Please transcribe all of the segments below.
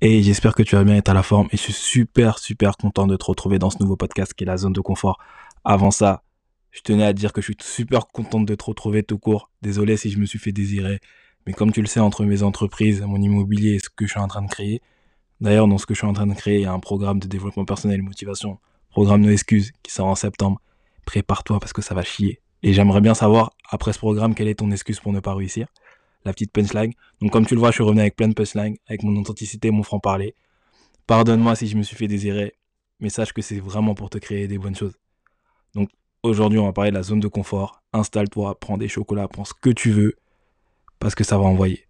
Et j'espère que tu vas bien être à la forme et je suis super super content de te retrouver dans ce nouveau podcast qui est la zone de confort. Avant ça, je tenais à dire que je suis super content de te retrouver tout court. Désolé si je me suis fait désirer, mais comme tu le sais, entre mes entreprises, mon immobilier et ce que je suis en train de créer, d'ailleurs dans ce que je suis en train de créer, il y a un programme de développement personnel et motivation, programme No Excuses qui sort en septembre. Prépare-toi parce que ça va chier. Et j'aimerais bien savoir, après ce programme, quelle est ton excuse pour ne pas réussir? La petite punchline. Donc comme tu le vois, je suis revenu avec plein de punchlines, avec mon authenticité, mon franc-parler. Pardonne-moi si je me suis fait désirer, mais sache que c'est vraiment pour te créer des bonnes choses. Donc aujourd'hui, on va parler de la zone de confort. Installe-toi, prends des chocolats, prends ce que tu veux, parce que ça va envoyer.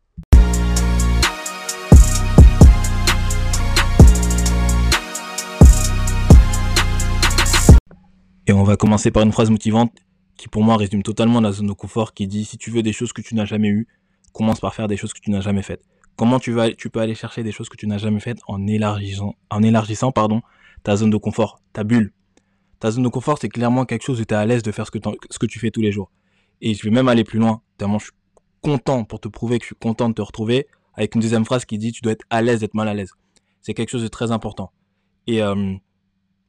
Et on va commencer par une phrase motivante qui pour moi résume totalement la zone de confort qui dit si tu veux des choses que tu n'as jamais eues, commence par faire des choses que tu n'as jamais faites. Comment tu vas, tu peux aller chercher des choses que tu n'as jamais faites en élargissant, en élargissant, pardon, ta zone de confort, ta bulle. Ta zone de confort, c'est clairement quelque chose où tu es à l'aise de faire ce que, tu fais tous les jours. Et je vais même aller plus loin, tellement je suis content pour te prouver que je suis content de te retrouver, avec une deuxième phrase qui dit tu dois être à l'aise d'être mal à l'aise. C'est quelque chose de très important. Et euh,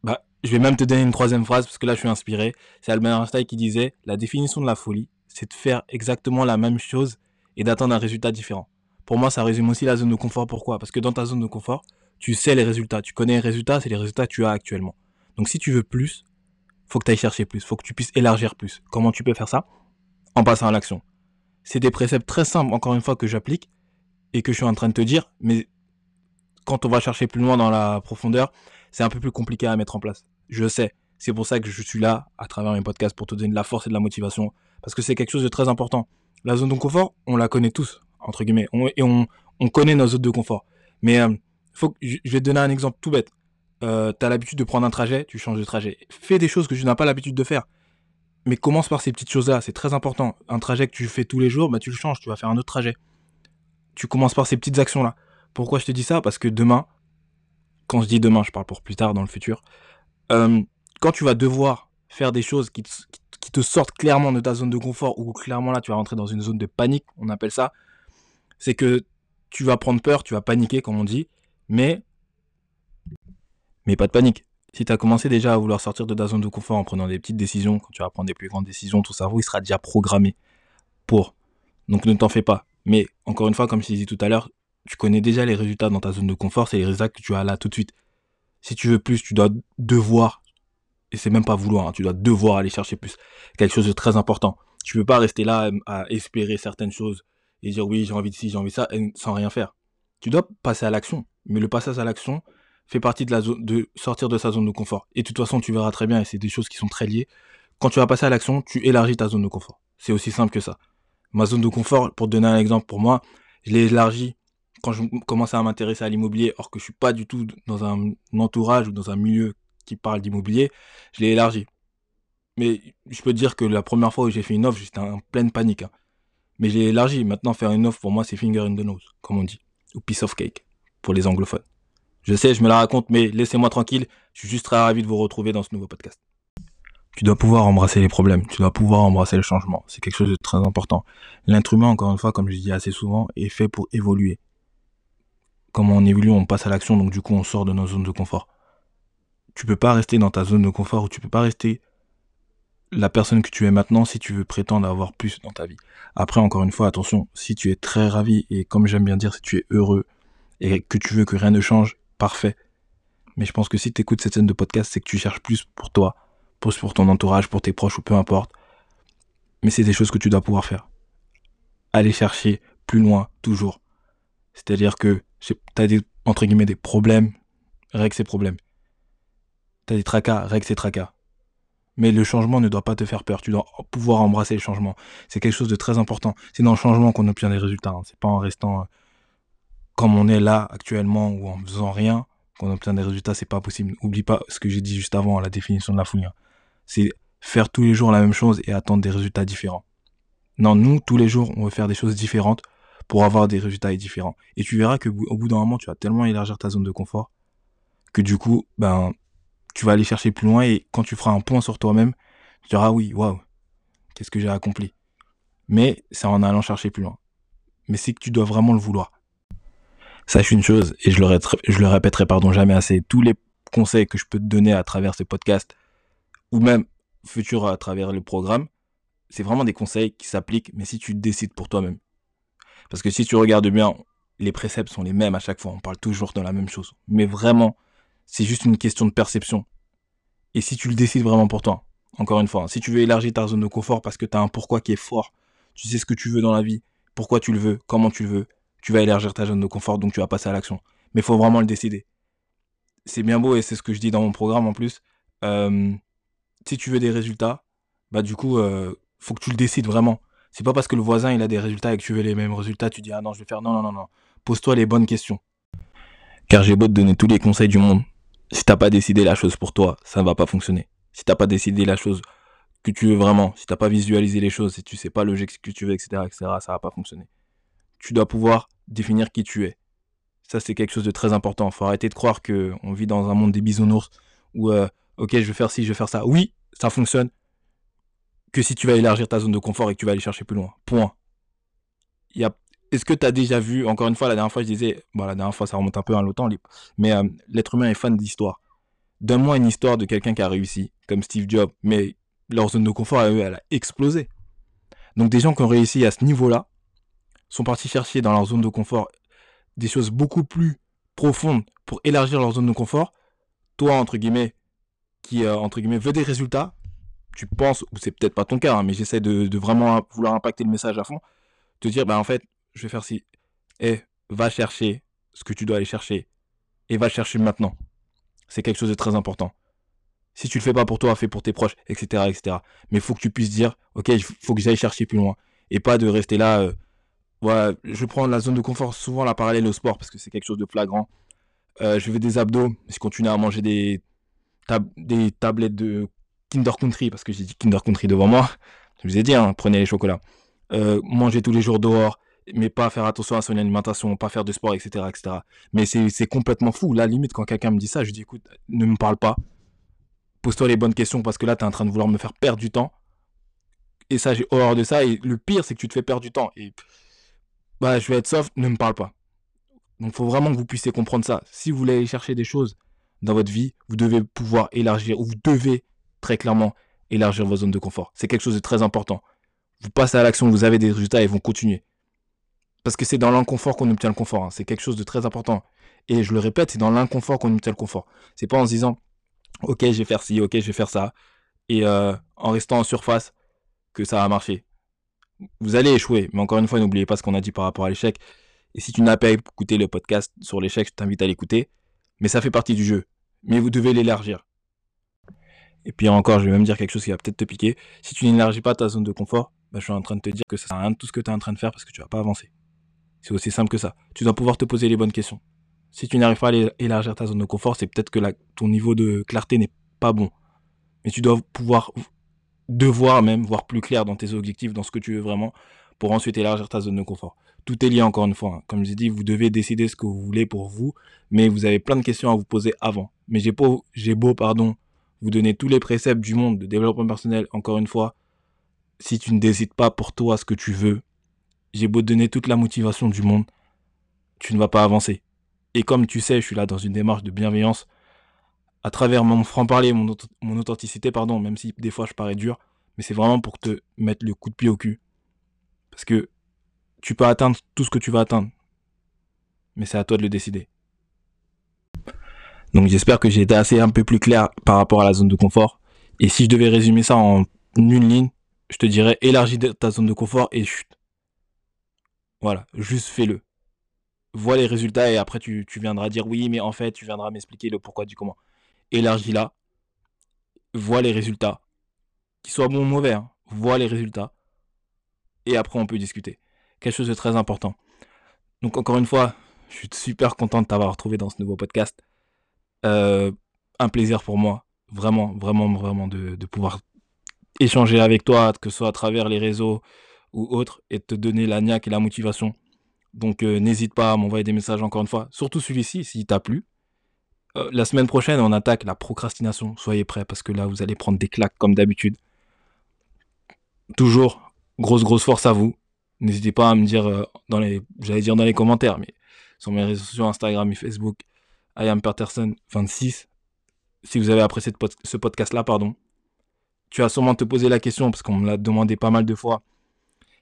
bah, je vais même te donner une troisième phrase parce que là je suis inspiré. C'est Albert Einstein qui disait la définition de la folie, c'est de faire exactement la même chose et d'attendre un résultat différent. Pour moi, ça résume aussi la zone de confort. Pourquoi? Parce que dans ta zone de confort, tu sais les résultats. Tu connais les résultats, c'est les résultats que tu as actuellement. Donc si tu veux plus, faut que tu ailles chercher plus. Faut que tu puisses élargir plus. Comment tu peux faire ça? En passant à l'action. C'est des préceptes très simples, encore une fois, que j'applique et que je suis en train de te dire. Mais quand on va chercher plus loin dans la profondeur, c'est un peu plus compliqué à mettre en place. Je sais. C'est pour ça que je suis là, à travers mes podcasts, pour te donner de la force et de la motivation. Parce que c'est quelque chose de très important la zone de confort, on la connaît tous, entre guillemets, et on, connaît nos zones de confort. Mais euh, faut je vais te donner un exemple tout bête. Euh, tu as l'habitude de prendre un trajet, tu changes de trajet. Fais des choses que tu n'as pas l'habitude de faire. Mais commence par ces petites choses-là, c'est très important. Un trajet que tu fais tous les jours, bah, tu le changes, tu vas faire un autre trajet. Tu commences par ces petites actions-là. Pourquoi je te dis ça? Parce que demain, quand je dis demain, je parle pour plus tard dans le futur, euh, quand tu vas devoir faire des choses qui, qui te sortent clairement de ta zone de confort, ou clairement là tu vas rentrer dans une zone de panique, on appelle ça, c'est que tu vas prendre peur, tu vas paniquer comme on dit, mais mais pas de panique. Si tu as commencé déjà à vouloir sortir de ta zone de confort en prenant des petites décisions, quand tu vas prendre des plus grandes décisions, ton cerveau il sera déjà programmé pour. Donc ne t'en fais pas. Mais encore une fois, comme je t'ai dit tout à l'heure, tu connais déjà les résultats dans ta zone de confort, c'est les résultats que tu as là tout de suite. Si tu veux plus, tu dois devoir et c'est même pas vouloir, hein. tu dois devoir aller chercher plus. Quelque chose de très important. Tu peux pas rester là à espérer certaines choses et dire oui, j'ai envie de ci, j'ai envie de ça, sans rien faire. Tu dois passer à l'action. Mais le passage à l'action fait partie de la zone, de sortir de sa zone de confort. Et de toute façon, tu verras très bien, et c'est des choses qui sont très liées. Quand tu vas passer à l'action, tu élargis ta zone de confort. C'est aussi simple que ça. Ma zone de confort, pour te donner un exemple pour moi, je l'ai élargi quand je commençais à m'intéresser à l'immobilier, or que je suis pas du tout dans un entourage ou dans un milieu qui parle d'immobilier, je l'ai élargi. Mais je peux dire que la première fois où j'ai fait une offre, j'étais en pleine panique. Hein. Mais j'ai élargi. Maintenant, faire une offre, pour moi, c'est finger in the nose, comme on dit. Ou piece of cake, pour les anglophones. Je sais, je me la raconte, mais laissez-moi tranquille. Je suis juste très ravi de vous retrouver dans ce nouveau podcast. Tu dois pouvoir embrasser les problèmes. Tu dois pouvoir embrasser le changement. C'est quelque chose de très important. Humain, encore une fois, comme je dis assez souvent, est fait pour évoluer. Comme on évolue, on passe à l'action, donc du coup, on sort de nos zones de confort tu peux pas rester dans ta zone de confort ou tu peux pas rester la personne que tu es maintenant si tu veux prétendre avoir plus dans ta vie. Après, encore une fois, attention, si tu es très ravi et comme j'aime bien dire, si tu es heureux et que tu veux que rien ne change, parfait. Mais je pense que si tu écoutes cette scène de podcast, c'est que tu cherches plus pour toi, plus pour ton entourage, pour tes proches ou peu importe. Mais c'est des choses que tu dois pouvoir faire. Aller chercher plus loin, toujours. C'est-à-dire que tu as entre des problèmes, règle ces problèmes. T'as des tracas, règle ces tracas. Mais le changement ne doit pas te faire peur. Tu dois pouvoir embrasser le changement. C'est quelque chose de très important. C'est dans le changement qu'on obtient des résultats. Hein. C'est pas en restant euh, comme on est là actuellement ou en faisant rien qu'on obtient des résultats. C'est pas possible. Oublie pas ce que j'ai dit juste avant, la définition de la folie. Hein. C'est faire tous les jours la même chose et attendre des résultats différents. Non, nous, tous les jours, on veut faire des choses différentes pour avoir des résultats différents. Et tu verras que au bout d'un moment, tu vas tellement élargir ta zone de confort que du coup, ben, tu vas aller chercher plus loin et quand tu feras un point sur toi-même, tu diras ah oui, waouh, qu'est-ce que j'ai accompli. Mais c'est en allant chercher plus loin. Mais c'est que tu dois vraiment le vouloir. Sache une chose, et je le, je le répéterai pardon jamais assez, tous les conseils que je peux te donner à travers ces podcasts, ou même futur à travers le programme, c'est vraiment des conseils qui s'appliquent, mais si tu décides pour toi-même. Parce que si tu regardes bien, les préceptes sont les mêmes à chaque fois, on parle toujours de la même chose. Mais vraiment, c'est juste une question de perception. Et si tu le décides vraiment pour toi, encore une fois, si tu veux élargir ta zone de confort parce que tu as un pourquoi qui est fort, tu sais ce que tu veux dans la vie, pourquoi tu le veux, comment tu le veux, tu vas élargir ta zone de confort, donc tu vas passer à l'action. Mais il faut vraiment le décider. C'est bien beau et c'est ce que je dis dans mon programme en plus. Euh, si tu veux des résultats, bah du coup, euh, faut que tu le décides vraiment. C'est pas parce que le voisin il a des résultats et que tu veux les mêmes résultats, tu dis ah non, je vais faire non, non, non, non. Pose-toi les bonnes questions. Car j'ai beau te donner tous les conseils du monde. Si t'as pas décidé la chose pour toi, ça ne va pas fonctionner. Si t'as pas décidé la chose que tu veux vraiment, si t'as pas visualisé les choses, si tu sais pas le que tu veux, etc., etc., ça va pas fonctionner. Tu dois pouvoir définir qui tu es. Ça, c'est quelque chose de très important. Faut arrêter de croire que on vit dans un monde des bisounours où, euh, ok, je vais faire ci, je vais faire ça. Oui, ça fonctionne. Que si tu vas élargir ta zone de confort et que tu vas aller chercher plus loin. Point. Il y a... Est-ce que tu as déjà vu, encore une fois, la dernière fois, je disais, la dernière fois, ça remonte un peu à l'automne, mais euh, l'être humain est fan d'histoire. Donne-moi une histoire de quelqu'un qui a réussi, comme Steve Jobs, mais leur zone de confort, elle, elle a explosé. Donc des gens qui ont réussi à ce niveau-là sont partis chercher dans leur zone de confort des choses beaucoup plus profondes pour élargir leur zone de confort. Toi, entre guillemets, qui, euh, entre guillemets, veut des résultats, tu penses, ou c'est peut-être pas ton cas, hein, mais j'essaie de, vraiment vouloir impacter le message à fond, te dire, bah en fait, je vais faire ci. Et va chercher ce que tu dois aller chercher. Et va chercher maintenant. C'est quelque chose de très important. Si tu le fais pas pour toi, fais pour tes proches, etc., etc. Mais il faut que tu puisses dire, ok, il faut que j'aille chercher plus loin. Et pas de rester là, euh, voilà, je prends la zone de confort souvent la parallèle au sport parce que c'est quelque chose de flagrant. Euh, je fais des abdos, je continue à manger des, des tablettes de Kinder Country parce que j'ai dit Kinder Country devant moi. Je vous ai dit, hein, prenez les chocolats. Euh, manger tous les jours dehors, mais pas faire attention à son alimentation, pas faire de sport, etc. etc. Mais c'est complètement fou. Là, limite, quand quelqu'un me dit ça, je dis écoute, ne me parle pas. Pose-toi les bonnes questions parce que là, tu es en train de vouloir me faire perdre du temps. Et ça, j'ai horreur de ça. Et le pire, c'est que tu te fais perdre du temps. Et bah, je vais être soft, ne me parle pas. Donc, il faut vraiment que vous puissiez comprendre ça. Si vous voulez aller chercher des choses dans votre vie, vous devez pouvoir élargir, ou vous devez très clairement élargir vos zones de confort. C'est quelque chose de très important. Vous passez à l'action, vous avez des résultats et vont continuer. Parce que c'est dans l'inconfort qu'on obtient le confort. Hein. C'est quelque chose de très important. Et je le répète, c'est dans l'inconfort qu'on obtient le confort. C'est pas en se disant, ok, je vais faire ci, ok, je vais faire ça. Et euh, en restant en surface, que ça va marcher vous allez échouer. Mais encore une fois, n'oubliez pas ce qu'on a dit par rapport à l'échec. Et si tu n'as pas écouté le podcast sur l'échec, je t'invite à l'écouter. Mais ça fait partie du jeu. Mais vous devez l'élargir. Et puis encore, je vais même dire quelque chose qui va peut-être te piquer. Si tu n'élargis pas ta zone de confort, bah, je suis en train de te dire que ça sert à rien de tout ce que tu es en train de faire parce que tu vas pas avancer. C'est aussi simple que ça. Tu dois pouvoir te poser les bonnes questions. Si tu n'arrives pas à élargir ta zone de confort, c'est peut-être que ton niveau de clarté n'est pas bon. Mais tu dois pouvoir devoir même voir plus clair dans tes objectifs, dans ce que tu veux vraiment, pour ensuite élargir ta zone de confort. Tout est lié encore une fois. Hein. Comme j'ai dit, vous devez décider ce que vous voulez pour vous, mais vous avez plein de questions à vous poser avant. Mais j'ai beau, j'ai beau, pardon, vous donner tous les préceptes du monde de développement personnel, encore une fois, si tu ne décides pas pour toi ce que tu veux, j'ai beau donner toute la motivation du monde, tu ne vas pas avancer. Et comme tu sais, je suis là dans une démarche de bienveillance, à travers mon franc-parler, mon, mon, authenticité, pardon, même si des fois je parais dur, mais c'est vraiment pour te mettre le coup de pied au cul. Parce que tu peux atteindre tout ce que tu vas atteindre, mais c'est à toi de le décider. Donc j'espère que j'ai été assez un peu plus clair par rapport à la zone de confort. Et si je devais résumer ça en une ligne, je te dirais élargis ta zone de confort et chute. Voilà, juste fais-le. Vois les résultats et après tu, tu viendras dire oui, mais en fait tu viendras m'expliquer le pourquoi du comment élargis-la, vois les résultats, qu'ils soient bons ou mauvais, hein, vois les résultats, et après on peut discuter. Quelque chose de très important. Donc encore une fois, je suis super content de t'avoir retrouvé dans ce nouveau podcast. Euh, un plaisir pour moi, vraiment, vraiment, vraiment de, pouvoir échanger avec toi, que ce soit à travers les réseaux ou autres, et te donner la niaque et la motivation. Donc euh, n'hésite pas à m'envoyer des messages encore une fois, surtout celui-ci, s'il t'a plu. Euh, la semaine prochaine, on attaque la procrastination. Soyez prêts parce que là, vous allez prendre des claques comme d'habitude. Toujours, grosse, grosse force à vous. N'hésitez pas à me dire euh, dans les, j'allais dire dans les commentaires, mais sur mes réseaux sociaux, Instagram et Facebook, I am 26. Si vous avez apprécié ce podcast-là, pardon, tu vas sûrement te poser la question, parce qu'on me l'a demandé pas mal de fois,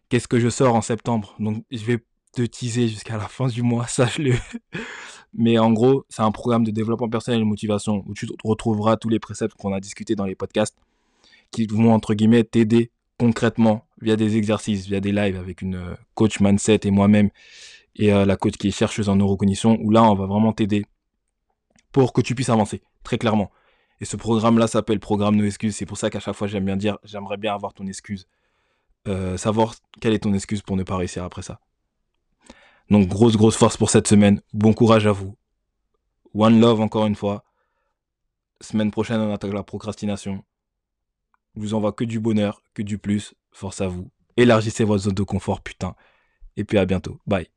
qu'est-ce que je sors en septembre? Donc, je vais te teaser jusqu'à la fin du mois, sache-le. Mais en gros, c'est un programme de développement personnel et de motivation où tu retrouveras tous les préceptes qu'on a discutés dans les podcasts qui vont, entre guillemets, t'aider concrètement via des exercices, via des lives avec une euh, coach mindset et moi-même et euh, la coach qui est chercheuse en neurocognition où là, on va vraiment t'aider pour que tu puisses avancer, très clairement. Et ce programme-là s'appelle Programme No Excuses. C'est pour ça qu'à chaque fois, j'aime bien dire, j'aimerais bien avoir ton excuse. Euh, savoir quelle est ton excuse pour ne pas réussir après ça. Donc, grosse, grosse force pour cette semaine. Bon courage à vous. One love encore une fois. Semaine prochaine, on attaque la procrastination. Je vous envoie que du bonheur, que du plus. Force à vous. Élargissez votre zone de confort, putain. Et puis à bientôt. Bye.